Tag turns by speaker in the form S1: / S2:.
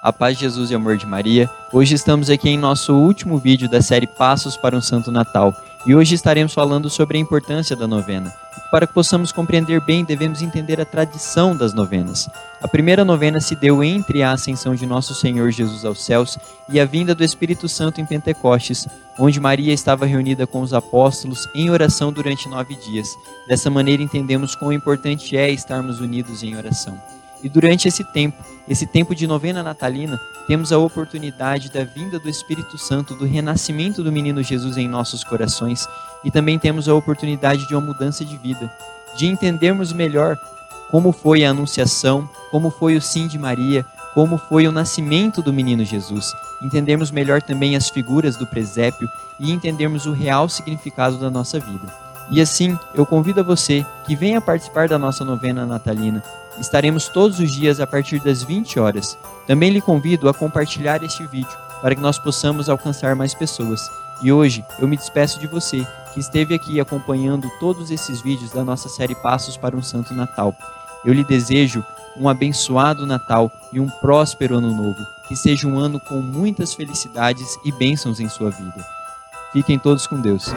S1: A paz de Jesus e amor de Maria. Hoje estamos aqui em nosso último vídeo da série Passos para um Santo Natal e hoje estaremos falando sobre a importância da novena. Para que possamos compreender bem, devemos entender a tradição das novenas. A primeira novena se deu entre a ascensão de nosso Senhor Jesus aos céus e a vinda do Espírito Santo em Pentecostes, onde Maria estava reunida com os apóstolos em oração durante nove dias. Dessa maneira entendemos quão importante é estarmos unidos em oração. E durante esse tempo, esse tempo de novena natalina, temos a oportunidade da vinda do Espírito Santo, do renascimento do menino Jesus em nossos corações e também temos a oportunidade de uma mudança de vida, de entendermos melhor como foi a anunciação, como foi o sim de Maria, como foi o nascimento do menino Jesus, entendermos melhor também as figuras do presépio e entendermos o real significado da nossa vida. E assim, eu convido a você que venha participar da nossa novena natalina. Estaremos todos os dias a partir das 20 horas. Também lhe convido a compartilhar este vídeo para que nós possamos alcançar mais pessoas. E hoje eu me despeço de você que esteve aqui acompanhando todos esses vídeos da nossa série Passos para um Santo Natal. Eu lhe desejo um abençoado Natal e um próspero Ano Novo. Que seja um ano com muitas felicidades e bênçãos em sua vida. Fiquem todos com Deus.